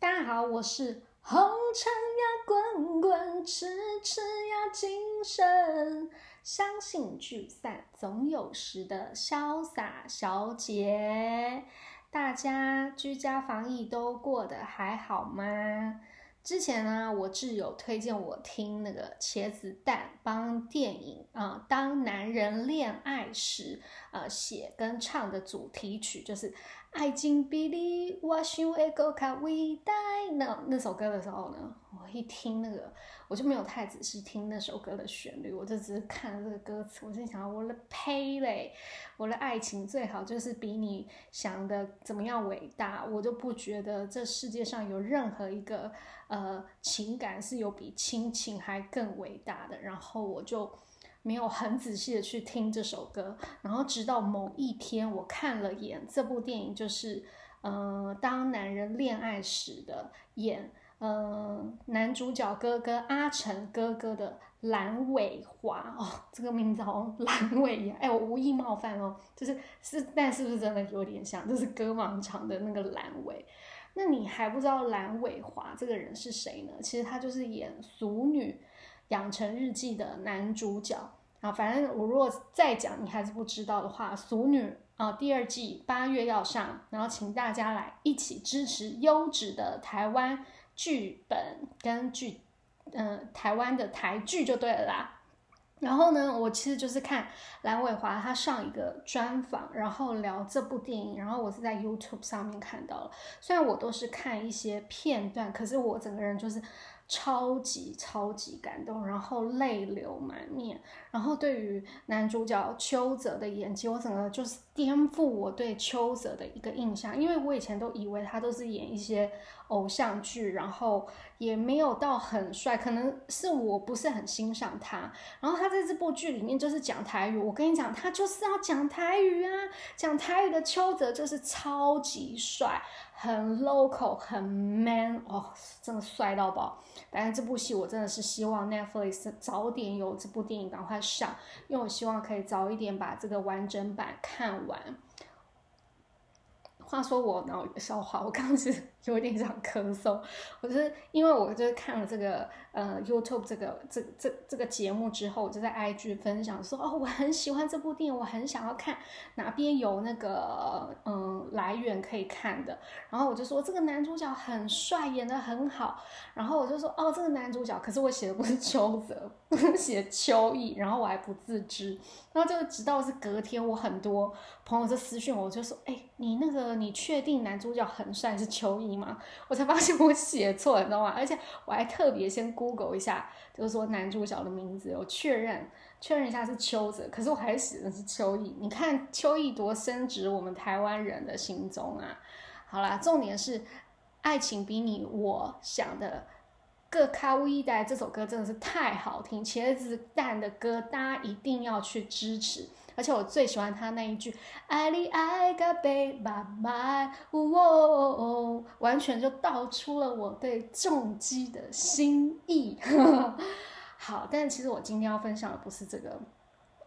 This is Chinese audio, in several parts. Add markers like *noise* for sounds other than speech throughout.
大家好，我是红尘呀滚滚，痴痴呀今生，相信聚散总有时的潇洒小姐。大家居家防疫都过得还好吗？之前呢，我挚友推荐我听那个茄子蛋帮电影啊《当男人恋爱时》呃写跟唱的主题曲，就是《爱情比你我想会更加伟大》那那首歌的时候呢，我一听那个，我就没有太仔细听那首歌的旋律，我就只是看这个歌词，我心想，我的呸嘞！我的爱情最好就是比你想的怎么样伟大，我就不觉得这世界上有任何一个。呃，情感是有比亲情还更伟大的。然后我就没有很仔细的去听这首歌。然后直到某一天，我看了眼这部电影，就是呃，当男人恋爱时的演呃男主角哥哥阿成哥哥的蓝伟华哦，这个名字好像蓝伟呀。哎，我无意冒犯哦，就是是，但是不是真的有点像？就是歌王唱的那个蓝伟。那你还不知道蓝伟华这个人是谁呢？其实他就是演《俗女养成日记》的男主角啊。反正我如果再讲你还是不知道的话，《俗女》啊第二季八月要上，然后请大家来一起支持优质的台湾剧本跟剧，嗯，台湾的台剧就对了啦。然后呢，我其实就是看蓝伟华他上一个专访，然后聊这部电影，然后我是在 YouTube 上面看到了。虽然我都是看一些片段，可是我整个人就是超级超级感动，然后泪流满面。然后对于男主角邱泽的演技，我整个就是颠覆我对邱泽的一个印象，因为我以前都以为他都是演一些偶像剧，然后。也没有到很帅，可能是我不是很欣赏他。然后他在这部剧里面就是讲台语，我跟你讲，他就是要讲台语啊，讲台语的邱泽就是超级帅，很 local，很 man，哦，真的帅到爆。反正这部戏我真的是希望 Netflix 早点有这部电影赶快上，因为我希望可以早一点把这个完整版看完。话说我脑有个笑话，我刚是就有点想咳嗽，我就是因为我就是看了这个呃 YouTube 这个这这这个节目之后，我就在 IG 分享说哦，我很喜欢这部电影，我很想要看哪边有那个嗯来源可以看的，然后我就说这个男主角很帅，演的很好，然后我就说哦这个男主角，可是我写的不是邱泽，不是写邱毅，然后我还不自知，然后就直到是隔天，我很多朋友就私讯我，我就说哎你那个。你确定男主角很帅是秋衣我才发现我写错，你知道吗？而且我还特别先 Google 一下，就是说男主角的名字，我确认确认一下是秋泽，可是我还是写的是秋意。你看秋意多深植我们台湾人的心中啊！好啦，重点是爱情比你我想的各卡威代这首歌真的是太好听，茄子蛋的歌大家一定要去支持。而且我最喜欢他那一句“爱你爱个被爸爸”，哦，完全就道出了我对重击的心意。*laughs* 好，但其实我今天要分享的不是这个。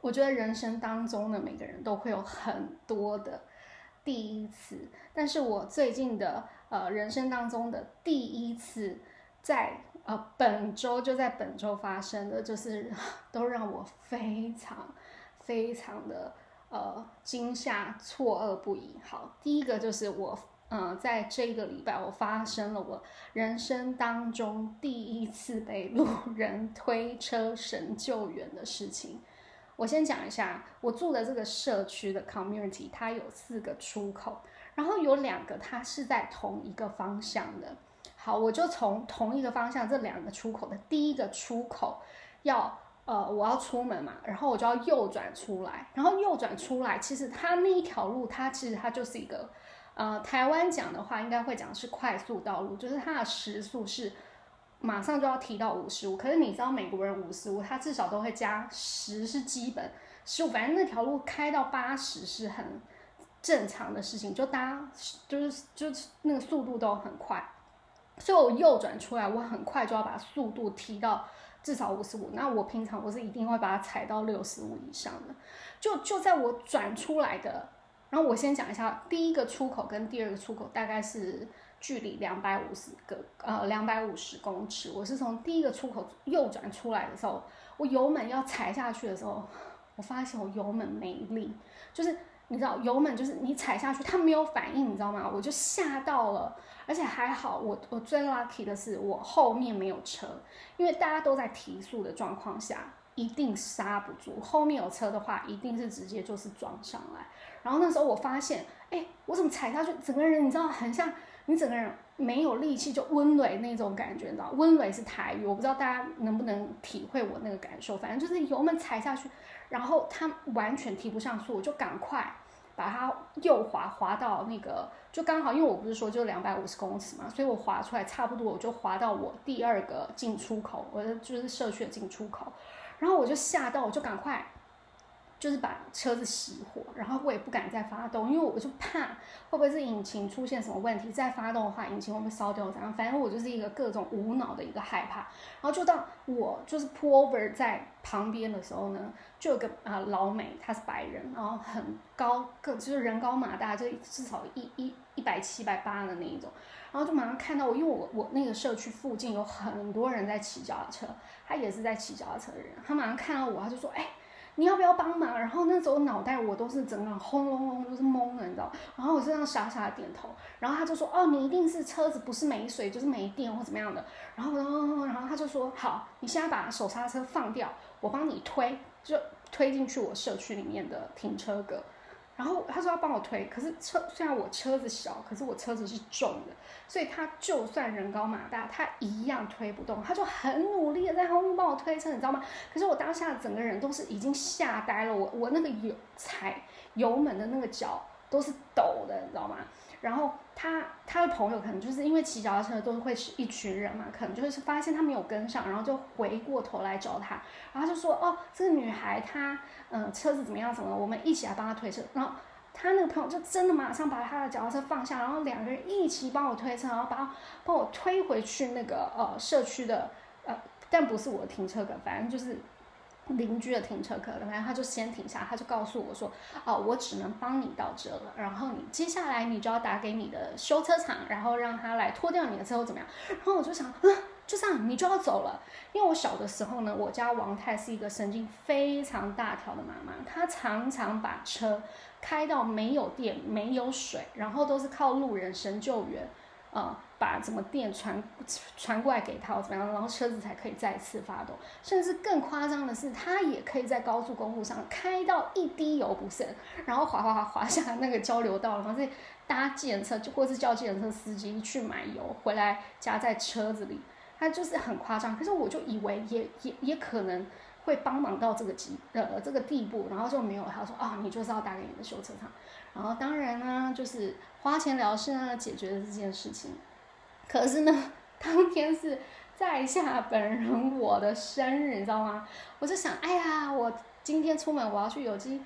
我觉得人生当中的每个人都会有很多的第一次，但是我最近的呃人生当中的第一次，在呃本周就在本周发生的，就是 *laughs* 都让我非常。非常的呃惊吓、错愕不已。好，第一个就是我，嗯，在这个礼拜我发生了我人生当中第一次被路人推车神救援的事情。我先讲一下，我住的这个社区的 community，它有四个出口，然后有两个它是在同一个方向的。好，我就从同一个方向这两个出口的第一个出口要。呃，我要出门嘛，然后我就要右转出来，然后右转出来，其实它那一条路，它其实它就是一个，呃，台湾讲的话应该会讲是快速道路，就是它的时速是马上就要提到五十五，可是你知道美国人五十五，他至少都会加十是基本，十五，反正那条路开到八十是很正常的事情，就搭就是就是那个速度都很快，所以我右转出来，我很快就要把速度提到。至少五十五，那我平常我是一定会把它踩到六十五以上的。就就在我转出来的，然后我先讲一下第一个出口跟第二个出口大概是距离两百五十个呃两百五十公尺，我是从第一个出口右转出来的时候，我油门要踩下去的时候，我发现我油门没力，就是你知道油门就是你踩下去它没有反应，你知道吗？我就吓到了，而且还好我我最 lucky 的是我后面没有车，因为大家都在提速的状况下。一定刹不住，后面有车的话，一定是直接就是撞上来。然后那时候我发现，哎，我怎么踩下去，整个人你知道，很像你整个人没有力气，就温雷那种感觉，你知道？温雷是台语，我不知道大家能不能体会我那个感受。反正就是油门踩下去，然后它完全提不上速，我就赶快把它右滑滑到那个，就刚好，因为我不是说就两百五十公尺嘛，所以我滑出来差不多，我就滑到我第二个进出口，我的就是社区的进出口。然后我就吓到，我就赶快，就是把车子熄火，然后我也不敢再发动，因为我就怕会不会是引擎出现什么问题，再发动的话，引擎会不会烧掉怎样？反正我就是一个各种无脑的一个害怕。然后就到我就是 pull over 在旁边的时候呢，就有个啊老美，他是白人，然后很高个，就是人高马大，就至少一一一百七百八的那一种。然后就马上看到我，因为我我那个社区附近有很多人在骑脚踏车，他也是在骑脚踏车的人。他马上看到我，他就说：“哎，你要不要帮忙？”然后那时候脑袋我都是整个轰隆隆都是懵的，你知道。然后我就这样傻傻的点头。然后他就说：“哦，你一定是车子不是没水就是没电或怎么样的。”然后然后他就说：“好，你现在把手刹车放掉，我帮你推，就推进去我社区里面的停车格。”然后他说要帮我推，可是车虽然我车子小，可是我车子是重的，所以他就算人高马大，他一样推不动。他就很努力的在后面帮我推车，你知道吗？可是我当下整个人都是已经吓呆了，我我那个油踩油门的那个脚都是抖的，你知道吗？然后他他的朋友可能就是因为骑脚踏车都会是一群人嘛，可能就是发现他没有跟上，然后就回过头来找他，然后就说哦，这个女孩她嗯车子怎么样怎么，我们一起来帮她推车。然后他那个朋友就真的马上把他的脚踏车放下，然后两个人一起帮我推车，然后把帮我推回去那个呃社区的呃，但不是我的停车格，反正就是。邻居的停车可能，反正他就先停下，他就告诉我说：“哦，我只能帮你到这了，然后你接下来你就要打给你的修车厂，然后让他来拖掉你的车怎么样？”然后我就想，嗯，就这样，你就要走了。因为我小的时候呢，我家王太是一个神经非常大条的妈妈，她常常把车开到没有电、没有水，然后都是靠路人神救援。呃，把什么电传传过来给他，怎么样，然后车子才可以再次发动。甚至更夸张的是，他也可以在高速公路上开到一滴油不剩，然后滑滑滑滑下那个交流道，然后再搭计程车，就或是叫计程车司机去买油回来加在车子里。他就是很夸张，可是我就以为也也也可能会帮忙到这个级呃这个地步，然后就没有。他说啊，你就是要打给你的修车厂。然后当然呢，就是花钱了事呢，解决了这件事情。可是呢，当天是在下本人我的生日，你知道吗？我就想，哎呀，我今天出门我要去有机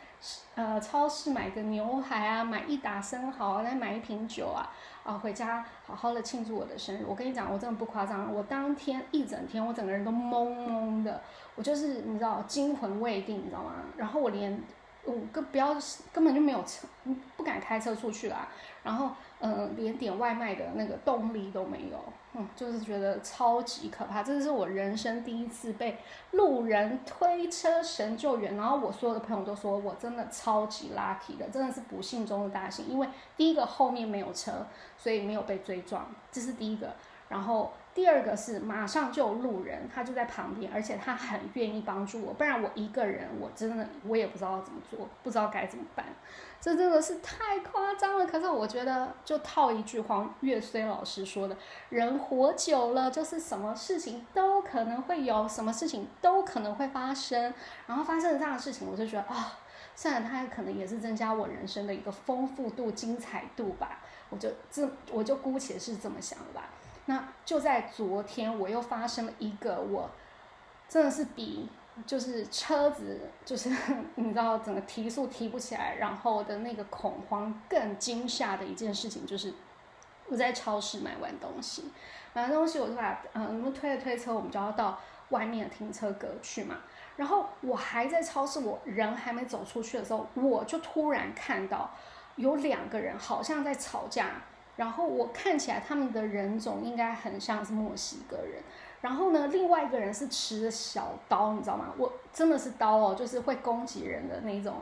呃超市买个牛排啊，买一打生蚝，再买一瓶酒啊，啊回家好好的庆祝我的生日。我跟你讲，我真的不夸张，我当天一整天我整个人都懵懵的，我就是你知道惊魂未定，你知道吗？然后我连。我，根不要根本就没有车，不敢开车出去啦。然后，嗯，连点外卖的那个动力都没有。嗯，就是觉得超级可怕。这是我人生第一次被路人推车神救援。然后我所有的朋友都说我真的超级 lucky 的，真的是不幸中的大幸。因为第一个后面没有车，所以没有被追撞，这是第一个。然后。第二个是马上就有路人，他就在旁边，而且他很愿意帮助我，不然我一个人我真的我也不知道怎么做，不知道该怎么办，这真的是太夸张了。可是我觉得就套一句黄岳虽老师说的，人活久了就是什么事情都可能会有，什么事情都可能会发生，然后发生了这样的事情，我就觉得啊，虽然它可能也是增加我人生的一个丰富度、精彩度吧，我就这我就姑且是这么想吧。那就在昨天，我又发生了一个我真的是比就是车子就是 *laughs* 你知道整个提速提不起来，然后的那个恐慌更惊吓的一件事情，就是我在超市买完东西，买完东西我就把嗯，我们推了推车，我们就要到外面的停车格去嘛。然后我还在超市，我人还没走出去的时候，我就突然看到有两个人好像在吵架。然后我看起来他们的人种应该很像是墨西哥人。然后呢，另外一个人是持着小刀，你知道吗？我真的是刀哦，就是会攻击人的那一种。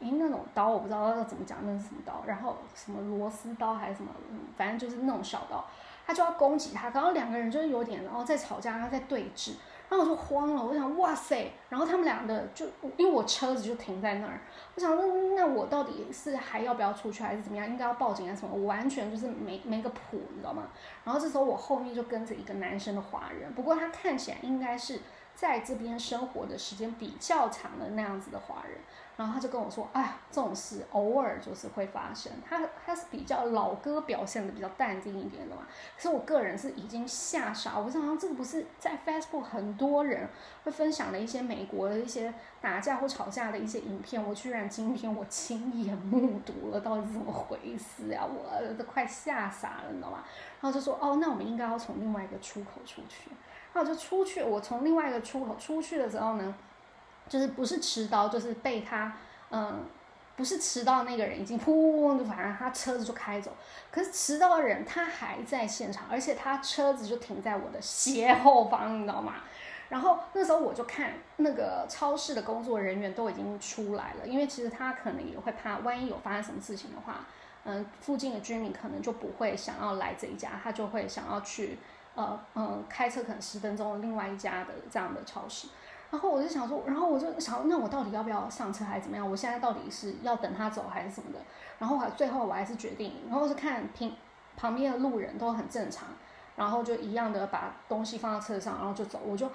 诶，那种刀我不知道要怎么讲，那是什么刀？然后什么螺丝刀还是什么？反正就是那种小刀，他就要攻击他。然后两个人就是有点，然后在吵架，然后在对峙。然后我就慌了，我想哇塞！然后他们俩的就因为我车子就停在那儿，我想那那我到底是还要不要出去，还是怎么样？应该要报警啊什么？我完全就是没没个谱，你知道吗？然后这时候我后面就跟着一个男生的华人，不过他看起来应该是在这边生活的时间比较长的那样子的华人。然后他就跟我说：“哎呀，这种事偶尔就是会发生。他他是比较老哥表现的比较淡定一点的嘛。可是我个人是已经吓傻，我想这个不是在 Facebook 很多人会分享的一些美国的一些打架或吵架的一些影片，我居然今天我亲眼目睹了，到底是怎么回事啊？我都快吓傻了，你知道吗？然后就说：哦，那我们应该要从另外一个出口出去。然后就出去，我从另外一个出口出去的时候呢？”就是不是持刀，就是被他，嗯，不是持刀那个人已经噗，反正他车子就开走。可是持刀的人他还在现场，而且他车子就停在我的斜后方，你知道吗？然后那时候我就看那个超市的工作人员都已经出来了，因为其实他可能也会怕，万一有发生什么事情的话，嗯，附近的居民可能就不会想要来这一家，他就会想要去，呃，嗯，开车可能十分钟另外一家的这样的超市。然后我就想说，然后我就想，那我到底要不要上车还是怎么样？我现在到底是要等他走还是什么的？然后最后我还是决定，然后是看平旁边的路人都很正常。然后就一样的把东西放到车上，然后就走。我就，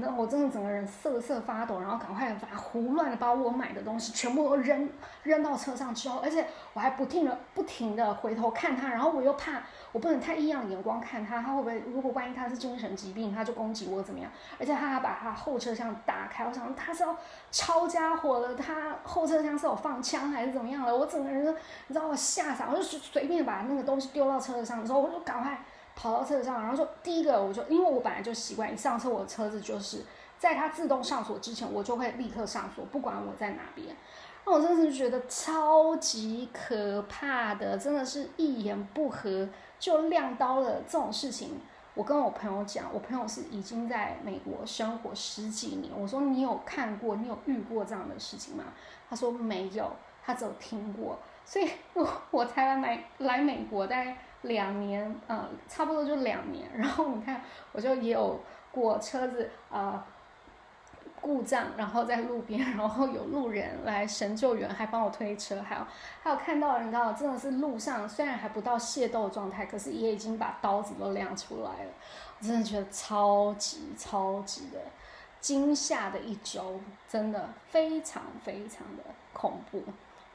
那我真的整个人瑟瑟发抖，然后赶快把胡乱的把我买的东西全部都扔扔到车上之后，而且我还不停的不停的回头看他，然后我又怕我不能太异样的眼光看他，他会不会如果万一他是精神疾病，他就攻击我怎么样？而且他还把他后车厢打开，我想他是要抄家伙了，他后车厢是有放枪还是怎么样的？我整个人你知道我吓傻，我就随便把那个东西丢到车子上的时候，我就赶快。跑到车上，然后就第一个，我就因为我本来就习惯一上车，我的车子就是在它自动上锁之前，我就会立刻上锁，不管我在哪边。那我真的是觉得超级可怕的，真的是一言不合就亮刀了这种事情。我跟我朋友讲，我朋友是已经在美国生活十几年，我说你有看过，你有遇过这样的事情吗？他说没有，他只有听过。所以 *laughs* 我我才来美来美国大概。两年，嗯，差不多就两年。然后你看，我就也有过车子啊故障，然后在路边，然后有路人来神救援，还帮我推车，还有还有看到人，道真的是路上虽然还不到械斗状态，可是也已经把刀子都亮出来了。我真的觉得超级超级的惊吓的一周，真的非常非常的恐怖。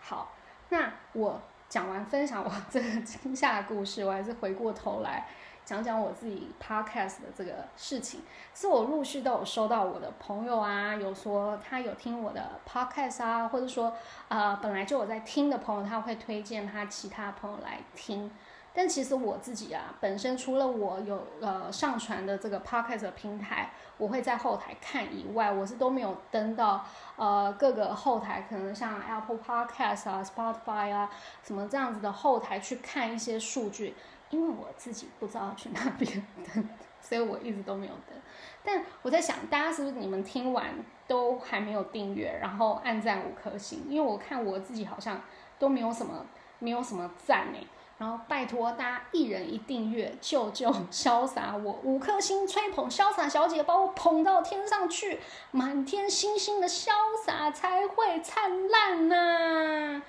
好，那我。讲完分享我这个 *laughs* 惊吓的故事，我还是回过头来讲讲我自己 podcast 的这个事情。是我陆续都有收到我的朋友啊，有说他有听我的 podcast 啊，或者说呃本来就我在听的朋友，他会推荐他其他朋友来听。但其实我自己啊，本身除了我有呃上传的这个 podcast 平台，我会在后台看以外，我是都没有登到呃各个后台，可能像 Apple Podcast 啊、Spotify 啊什么这样子的后台去看一些数据，因为我自己不知道去哪边登，所以我一直都没有登。但我在想，大家是不是你们听完都还没有订阅，然后按赞五颗星？因为我看我自己好像都没有什么，没有什么赞诶。然后拜托大家一人一订阅，救救潇洒我五颗星，吹捧潇洒小姐，把我捧到天上去，满天星星的潇洒才会灿烂呐！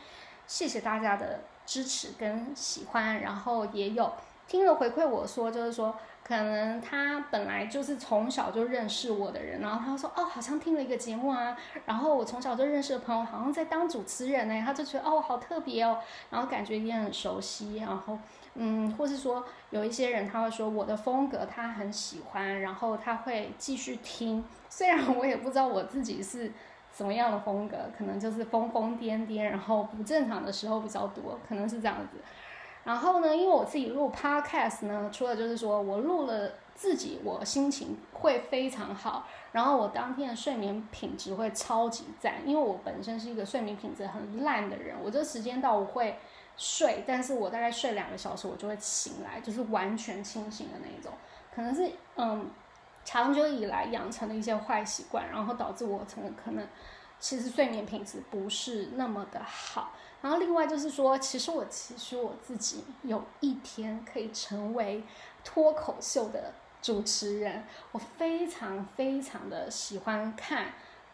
谢谢大家的支持跟喜欢，然后也有听了回馈我说，就是说。可能他本来就是从小就认识我的人，然后他说：“哦，好像听了一个节目啊。”然后我从小就认识的朋友好像在当主持人呢，他就觉得哦，好特别哦，然后感觉也很熟悉。然后，嗯，或是说有一些人他会说我的风格他很喜欢，然后他会继续听。虽然我也不知道我自己是什么样的风格，可能就是疯疯癫癫，然后不正常的时候比较多，可能是这样子。然后呢，因为我自己录 podcast 呢，除了就是说我录了自己，我心情会非常好，然后我当天的睡眠品质会超级赞，因为我本身是一个睡眠品质很烂的人，我这时间到我会睡，但是我大概睡两个小时，我就会醒来，就是完全清醒的那一种。可能是嗯，长久以来养成的一些坏习惯，然后导致我成可能其实睡眠品质不是那么的好。然后另外就是说，其实我其实我自己有一天可以成为脱口秀的主持人，我非常非常的喜欢看。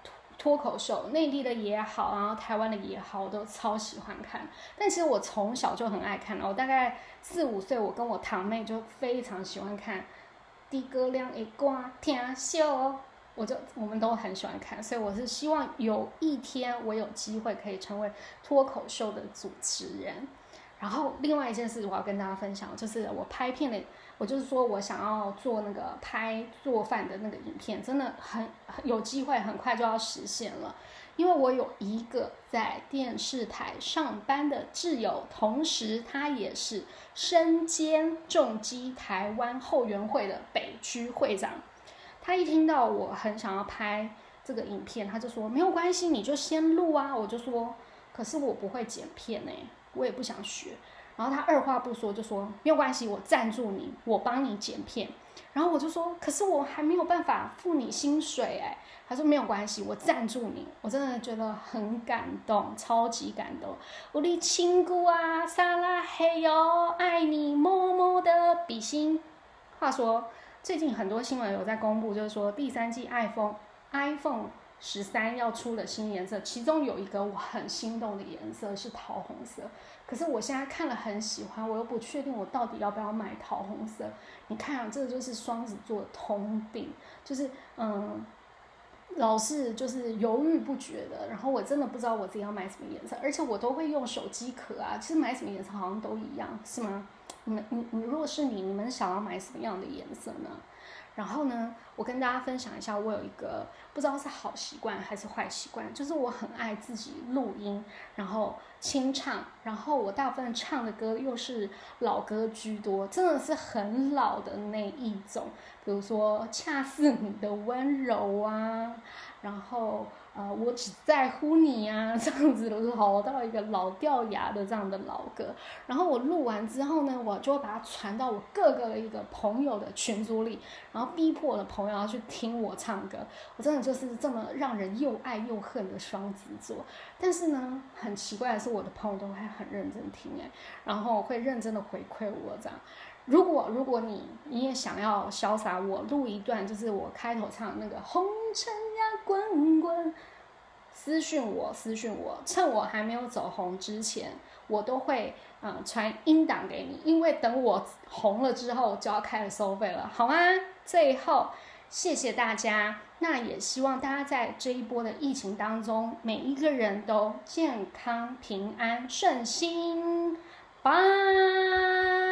脱脱口秀，内地的也好，然后台湾的也好，我都超喜欢看。但其实我从小就很爱看，我大概四五岁，我跟我堂妹就非常喜欢看《的哥亮一瓜听秀，我就我们都很喜欢看，所以我是希望有一天我有机会可以成为脱口秀的主持人。然后另外一件事我要跟大家分享，就是我拍片的。我就是说，我想要做那个拍做饭的那个影片，真的很有机会，很快就要实现了。因为我有一个在电视台上班的挚友，同时他也是身兼重击台湾后援会的北区会长。他一听到我很想要拍这个影片，他就说没有关系，你就先录啊。我就说，可是我不会剪片呢，我也不想学。然后他二话不说就说没有关系，我赞助你，我帮你剪片。然后我就说，可是我还没有办法付你薪水哎。他说没有关系，我赞助你。我真的觉得很感动，超级感动。我的亲姑啊，撒拉嘿哟，爱你么么的比心。话说最近很多新闻有在公布，就是说第三季 iPhone iPhone 十三要出的新颜色，其中有一个我很心动的颜色是桃红色。可是我现在看了很喜欢，我又不确定我到底要不要买桃红色。你看啊，这个就是双子座通病，就是嗯，老是就是犹豫不决的。然后我真的不知道我自己要买什么颜色，而且我都会用手机壳啊。其实买什么颜色好像都一样，是吗？你们你你，如果是你，你们想要买什么样的颜色呢？然后呢，我跟大家分享一下，我有一个不知道是好习惯还是坏习惯，就是我很爱自己录音，然后清唱，然后我大部分唱的歌又是老歌居多，真的是很老的那一种，比如说《恰似你的温柔》啊，然后。啊，我只在乎你啊，*laughs* 这样子的老到一个老掉牙的这样的老歌。然后我录完之后呢，我就会把它传到我各个一个朋友的群组里，然后逼迫我的朋友要去听我唱歌。我真的就是这么让人又爱又恨的双子座。但是呢，很奇怪的是，我的朋友都会很认真听诶，然后会认真的回馈我这样。如果如果你你也想要潇洒，我录一段，就是我开头唱那个红尘呀滚滚。私讯我，私讯我，趁我还没有走红之前，我都会嗯传音档给你，因为等我红了之后就要开始收费了，好吗？最后谢谢大家。那也希望大家在这一波的疫情当中每一个人都健康平安顺心。拜。